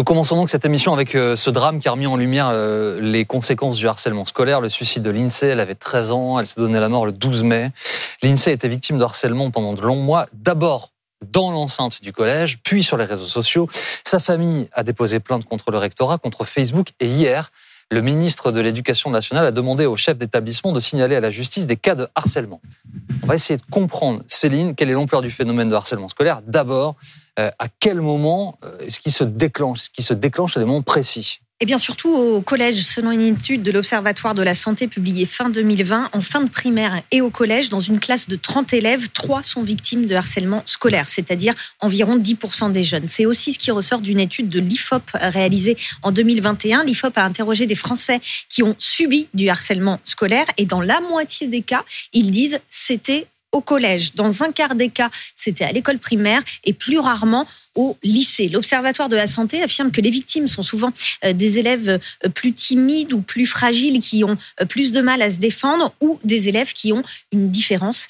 Nous commençons donc cette émission avec euh, ce drame qui a remis en lumière euh, les conséquences du harcèlement scolaire, le suicide de l'INSEE. Elle avait 13 ans, elle s'est donné la mort le 12 mai. L'INSEE était victime de harcèlement pendant de longs mois, d'abord dans l'enceinte du collège, puis sur les réseaux sociaux. Sa famille a déposé plainte contre le rectorat, contre Facebook, et hier, le ministre de l'Éducation nationale a demandé au chef d'établissement de signaler à la justice des cas de harcèlement. On va essayer de comprendre, Céline, quelle est l'ampleur du phénomène de harcèlement scolaire. D'abord, euh, à quel moment euh, est-ce qu'il se déclenche Ce qui se déclenche à des moments précis? Et bien surtout au collège, selon une étude de l'Observatoire de la santé publiée fin 2020, en fin de primaire et au collège, dans une classe de 30 élèves, 3 sont victimes de harcèlement scolaire, c'est-à-dire environ 10% des jeunes. C'est aussi ce qui ressort d'une étude de l'IFOP réalisée en 2021. L'IFOP a interrogé des Français qui ont subi du harcèlement scolaire et dans la moitié des cas, ils disent c'était au collège. Dans un quart des cas, c'était à l'école primaire et plus rarement au lycée. L'Observatoire de la santé affirme que les victimes sont souvent euh, des élèves euh, plus timides ou plus fragiles qui ont euh, plus de mal à se défendre ou des élèves qui ont une différence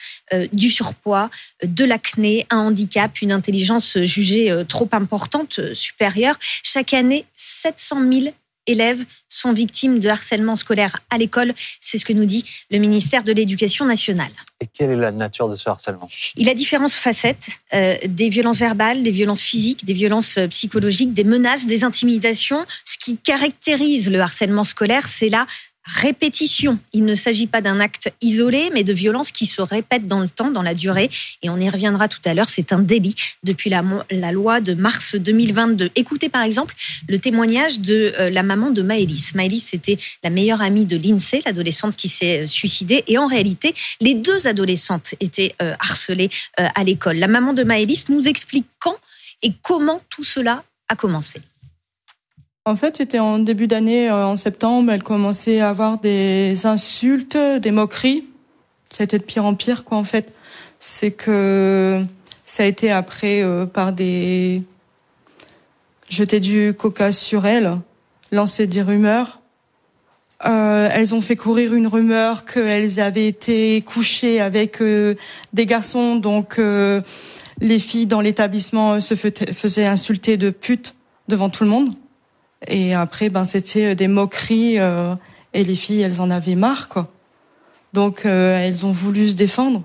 du surpoids, de l'acné, un handicap, une intelligence jugée trop importante, supérieure. Chaque année, 700 000 élèves sont victimes de harcèlement scolaire à l'école. C'est ce que nous dit le ministère de l'Éducation nationale. Et quelle est la nature de ce harcèlement? Il a différentes facettes, euh, des violences verbales, des violences physiques, des violences euh, psychologiques, des menaces, des intimidations. Ce qui caractérise le harcèlement scolaire, c'est la répétition. Il ne s'agit pas d'un acte isolé, mais de violence qui se répète dans le temps, dans la durée. Et on y reviendra tout à l'heure, c'est un délit depuis la, loi de mars 2022. Écoutez par exemple le témoignage de euh, la maman de Maëlys. Maëlys, c'était la meilleure amie de l'INSEE, l'adolescente qui s'est euh, suicidée. Et en réalité, les deux adolescentes étaient euh, harcelées à l'école. La maman de Maëlys nous explique quand et comment tout cela a commencé. En fait, c'était en début d'année, euh, en septembre, elle commençait à avoir des insultes, des moqueries. C'était de pire en pire, quoi, en fait. C'est que ça a été après euh, par des jeter du coca sur elle, lancer des rumeurs. Euh, elles ont fait courir une rumeur qu'elles avaient été couchées avec des garçons, donc les filles dans l'établissement se faisaient insulter de pute devant tout le monde. Et après, ben, c'était euh, des moqueries euh, et les filles, elles en avaient marre, quoi. Donc, euh, elles ont voulu se défendre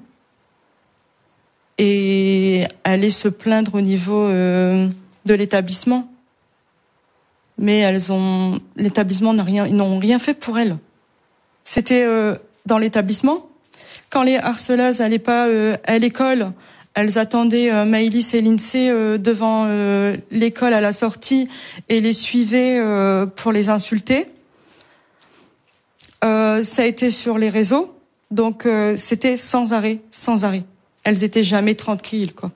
et aller se plaindre au niveau de l'établissement. Mais l'établissement n'a rien, ils n'ont rien fait pour elles. C'était dans l'établissement. Quand les harceleuses n'allaient pas à l'école, elles attendaient euh, et Lindsay euh, devant euh, l'école à la sortie et les suivaient euh, pour les insulter. ça a été sur les réseaux, donc c'était sans arrêt, sans arrêt. Elles étaient jamais tranquilles, quoi.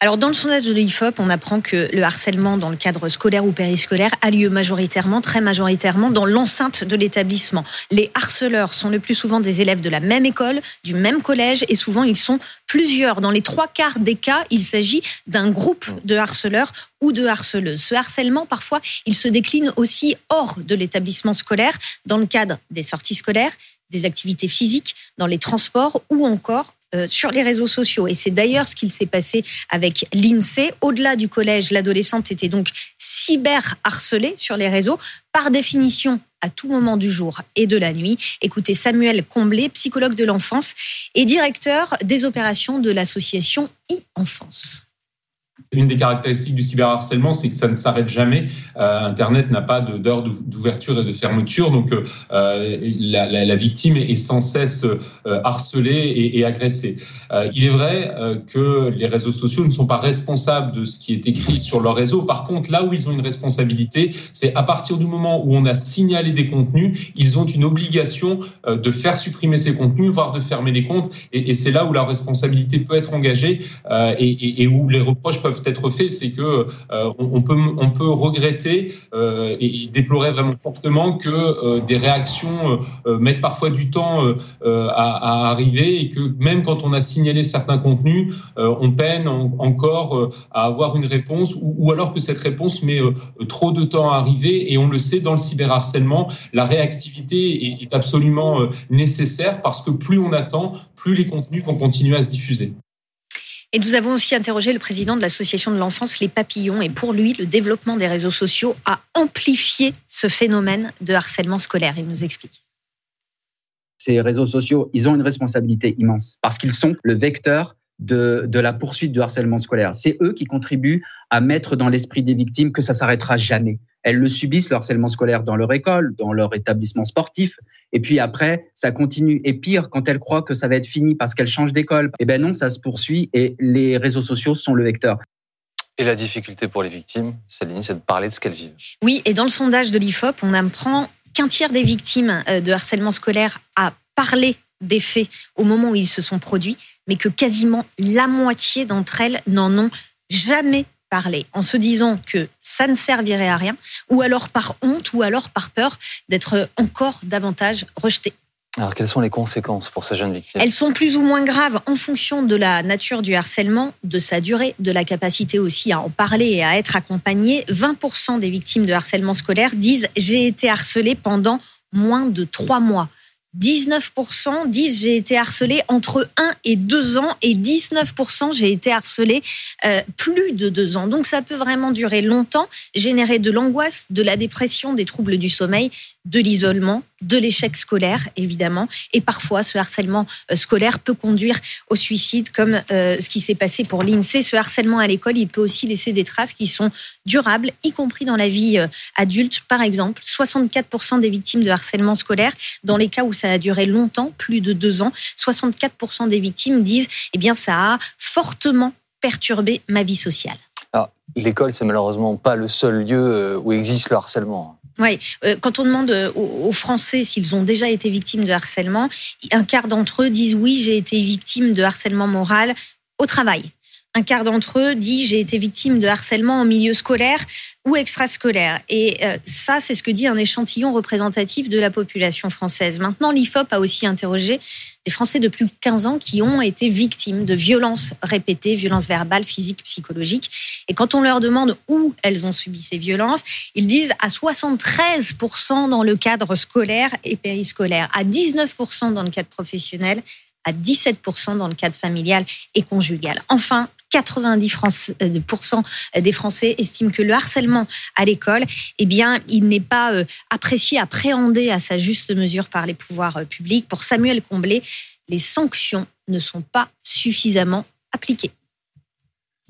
Alors, dans le sondage de l'IFOP, on apprend que le harcèlement dans le cadre scolaire ou périscolaire a lieu majoritairement, très majoritairement, dans l'enceinte de l'établissement. Les harceleurs sont le plus souvent des élèves de la même école, du même collège, et souvent ils sont plusieurs. Dans les trois quarts des cas, il s'agit d'un groupe de harceleurs ou de harceleuses. Ce harcèlement, parfois, il se décline aussi hors de l'établissement scolaire, dans le cadre des sorties scolaires, des activités physiques, dans les transports ou encore sur les réseaux sociaux. Et c'est d'ailleurs ce qu'il s'est passé avec l'INSEE. Au-delà du collège, l'adolescente était donc cyber harcelée sur les réseaux. Par définition, à tout moment du jour et de la nuit. Écoutez Samuel Comblé, psychologue de l'enfance et directeur des opérations de l'association e-enfance. Une des caractéristiques du cyberharcèlement, c'est que ça ne s'arrête jamais. Euh, Internet n'a pas d'heure d'ouverture et de fermeture, donc euh, la, la, victime est sans cesse euh, harcelée et, agressée. Euh, il est vrai euh, que les réseaux sociaux ne sont pas responsables de ce qui est écrit sur leur réseau. Par contre, là où ils ont une responsabilité, c'est à partir du moment où on a signalé des contenus, ils ont une obligation de faire supprimer ces contenus, voire de fermer les comptes. Et, c'est là où la responsabilité peut être engagée et, et, et où les reproches peuvent être c'est que euh, on, peut regretter euh, et déplorer vraiment fortement que euh, des réactions mettent parfois du temps à, arriver et que même quand on a signalé certains contenus, on peine encore à avoir une réponse ou, alors que cette réponse met trop de temps à arriver et on le sait dans le cyberharcèlement, la réactivité est absolument nécessaire parce que plus on attend, plus les contenus vont continuer à se diffuser. Et nous avons aussi interrogé le président de l'association de l'enfance Les Papillons. Et pour lui, le développement des réseaux sociaux a amplifié ce phénomène de harcèlement scolaire. Il nous explique. Ces réseaux sociaux, ils ont une responsabilité immense parce qu'ils sont le vecteur de, de, la poursuite du harcèlement scolaire. C'est eux qui contribuent à mettre dans l'esprit des victimes que ça s'arrêtera jamais. Elles le subissent, le harcèlement scolaire, dans leur école, dans leur établissement sportif. Et puis après, ça continue. Et pire, quand elles croient que ça va être fini parce qu'elles changent d'école, eh ben non, ça se poursuit et les réseaux sociaux sont le vecteur. Et la difficulté pour les victimes, Céline, c'est de parler de ce qu'elles vivent. Oui, et dans le sondage de l'IFOP, on apprend qu'un tiers des victimes euh, de harcèlement scolaire a parlé des faits au moment où ils se sont produits, mais que quasiment la moitié d'entre elles n'en ont jamais en se disant que ça ne servirait à rien, ou alors par honte, ou alors par peur d'être encore davantage rejetées. Alors, quelles sont les conséquences pour ces jeunes victimes? Elles sont plus ou moins graves en fonction de la nature du harcèlement, de sa durée, de la capacité aussi à en parler et à être accompagnées. 20% des victimes de harcèlement scolaire disent j'ai été harcelée pendant moins de trois mois. 19% disent j'ai été harcelée entre 1 et 2 ans et 19% j'ai été harcelée euh, plus de 2 ans. Donc ça peut vraiment durer longtemps, générer de l'angoisse, de la dépression, des troubles du sommeil, de l'isolement, de l'échec scolaire évidemment et parfois ce harcèlement euh, scolaire peut conduire au suicide comme euh, ce qui s'est passé pour l'INSEE. Ce harcèlement à l'école, il peut aussi laisser des traces qui sont durables, y compris dans la vie adulte. Par exemple, 64% des victimes de harcèlement scolaire, dans les cas où ça a duré longtemps, plus de deux ans. 64% des victimes disent, eh bien, ça a fortement perturbé ma vie sociale. L'école, c'est malheureusement pas le seul lieu euh, où existe le harcèlement. Oui, euh, quand on demande euh, aux Français s'ils ont déjà été victimes de harcèlement, un quart d'entre eux disent oui, j'ai été victime de harcèlement moral au travail. Un quart d'entre eux dit j'ai été victime de harcèlement en milieu scolaire ou extrascolaire. Et euh, ça, c'est ce que dit un échantillon représentatif de la population française. Maintenant, l'IFOP a aussi interrogé des Français de plus de 15 ans qui ont été victimes de violences répétées, violences verbales, physiques, psychologiques. Et quand on leur demande où elles ont subi ces violences, ils disent à 73% dans le cadre scolaire et périscolaire, à 19% dans le cadre professionnel, à 17% dans le cadre familial et conjugal. Enfin, 90% euh, des Français estiment que le harcèlement à l'école, eh bien, il n'est pas euh, apprécié, appréhendé à sa juste mesure par les pouvoirs euh, publics. Pour Samuel Comblé, les sanctions ne sont pas suffisamment appliquées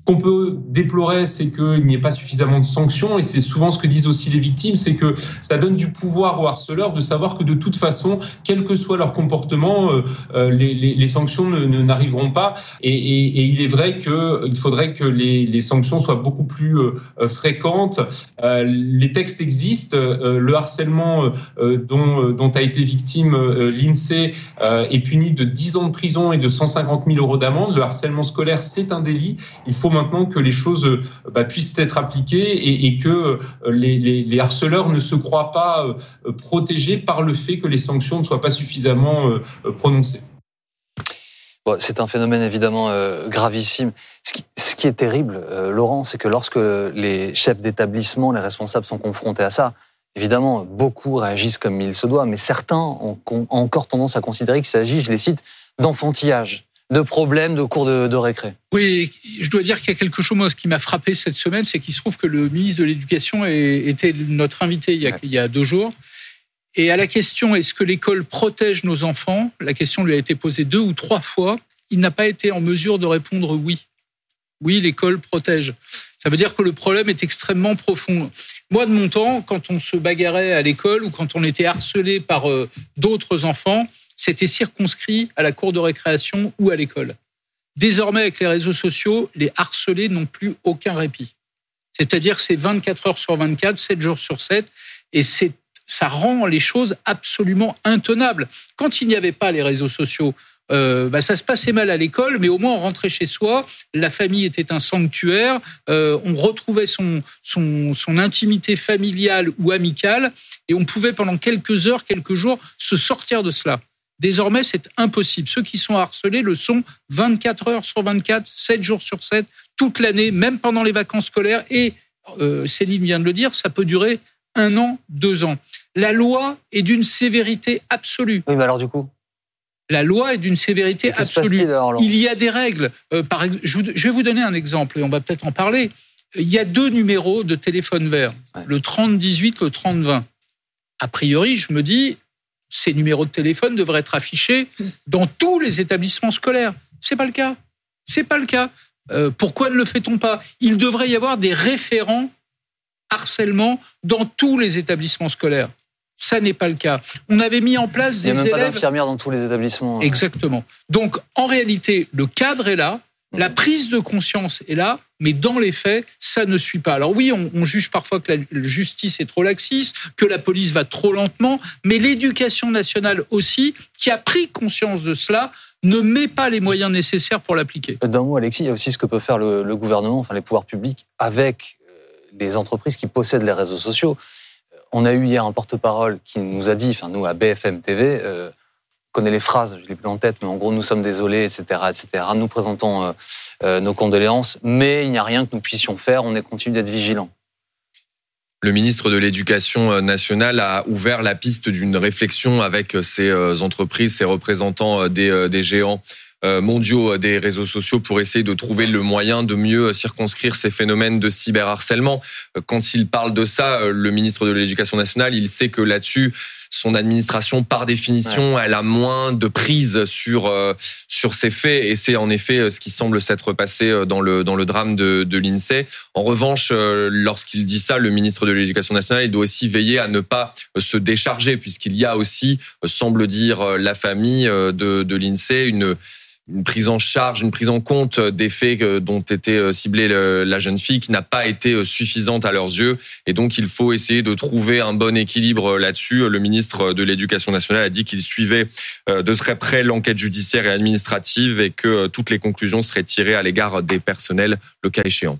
qu'on peut déplorer, c'est qu'il n'y ait pas suffisamment de sanctions, et c'est souvent ce que disent aussi les victimes, c'est que ça donne du pouvoir aux harceleurs de savoir que de toute façon, quel que soit leur comportement, euh, euh, les, les, les, sanctions n'arriveront pas. Et, il est vrai qu'il faudrait que les, les, sanctions soient beaucoup plus euh, fréquentes. les textes existent. le harcèlement dont, dont a été victime l'INSEE est puni de 10 ans de prison et de 150 000 euros d'amende. Le harcèlement scolaire, c'est un délit. Il faut maintenant que les choses euh, bah, puissent être appliquées et, que euh, les, harceleurs ne se croient pas euh, protégés par le fait que les sanctions ne soient pas suffisamment prononcées. c'est un phénomène évidemment gravissime. Ce qui, est terrible, Laurent, c'est que lorsque les chefs d'établissement, les responsables sont confrontés à ça, évidemment, beaucoup réagissent comme il se doit, mais certains ont encore tendance à considérer qu'il s'agit, je les cite, d'enfantillage de problèmes de cours de, récré. Oui, je dois dire qu'il y a quelque chose moi, qui m'a frappé cette semaine, c'est qu'il se trouve que le ministre de l'Éducation était notre invité il y, a, il y a deux jours. Et à la question est-ce que l'école protège nos enfants, la question lui a été posée deux ou trois fois. Il n'a pas été en mesure de répondre oui. Oui, l'école protège. Ça veut dire que le problème est extrêmement profond. Moi, de mon temps, quand on se bagarrait à l'école ou quand on était harcelé par euh, d'autres enfants, c'était circonscrit à la cour de récréation ou à l'école. Désormais, avec les réseaux sociaux, les harcelés n'ont plus aucun répit. C'est-à-dire c'est 24 heures sur 24, 7 jours sur 7, et c'est ça rend les choses absolument intenables. Quand il n'y avait pas les réseaux sociaux, euh, bah, ça se passait mal à l'école, mais au moins on rentrait chez soi, la famille était un sanctuaire, euh, on retrouvait son, intimité familiale ou amicale, et on pouvait pendant quelques heures, quelques jours, se sortir de cela. Désormais, c'est impossible. Ceux qui sont harcelés le sont 24 heures sur 24, 7 jours sur 7, toute l'année, même pendant les vacances scolaires. Et euh, Céline vient de le dire, ça peut durer un an, deux ans. La loi est d'une sévérité absolue. Oui, mais alors du coup? La loi est d'une sévérité absolue. Il y a des règles. Euh, par, je vais vous donner un exemple et on va peut-être en parler. Il y a deux numéros de téléphone vert, le 3018, le 3020. A priori, je me dis, ces numéros de téléphone devraient être affichés dans tous les établissements scolaires. C'est pas le cas. C'est pas le cas. Euh, pourquoi ne le fait-on pas? Il devrait y avoir des référents harcèlement dans tous les établissements scolaires. Ça n'est pas le cas. On avait mis en place des élèves. Il n'y a même pas d'infirmières dans tous les établissements. Hein. Exactement. Donc, en réalité, le cadre est là, la prise de conscience est là, mais dans les faits, ça ne suit pas. Alors oui, on, juge parfois que la justice est trop laxiste, que la police va trop lentement, mais l'éducation nationale aussi, qui a pris conscience de cela, ne met pas les moyens nécessaires pour l'appliquer. D'un mot, Alexis, il y a aussi ce que peut faire le, gouvernement, enfin les pouvoirs publics, avec euh, les entreprises qui possèdent les réseaux sociaux. On a eu hier un porte-parole qui nous a dit, enfin nous à BFM TV, euh, connaît les phrases, je l'ai plus en tête, mais en gros nous sommes désolés, etc., etc. Nous présentons euh, euh, nos condoléances, mais il n'y a rien que nous puissions faire. On est continue d'être vigilants. Le ministre de l'Éducation nationale a ouvert la piste d'une réflexion avec ces entreprises, ces représentants des, des géants euh, mondiaux des réseaux sociaux pour essayer de trouver le moyen de mieux circonscrire ces phénomènes de cyberharcèlement. Euh, quand il parle de ça, euh, le ministre de l'Éducation nationale, il sait que là-dessus, son administration, par définition, elle a moins de prise sur sur ces faits, et c'est en effet ce qui semble s'être passé dans le dans le drame de, de l'Insee. En revanche, lorsqu'il dit ça, le ministre de l'Éducation nationale, il doit aussi veiller à ne pas se décharger, puisqu'il y a aussi, semble dire la famille de de l'Insee, une une prise en charge, une prise en compte des faits dont était euh, ciblée la jeune fille qui n'a pas été euh, suffisante à leurs yeux. Et donc, il faut essayer de trouver un bon équilibre là-dessus. Le ministre de l'Éducation nationale a dit qu'il suivait euh, de très près l'enquête judiciaire et administrative et que toutes les conclusions seraient tirées à l'égard des personnels, le cas échéant.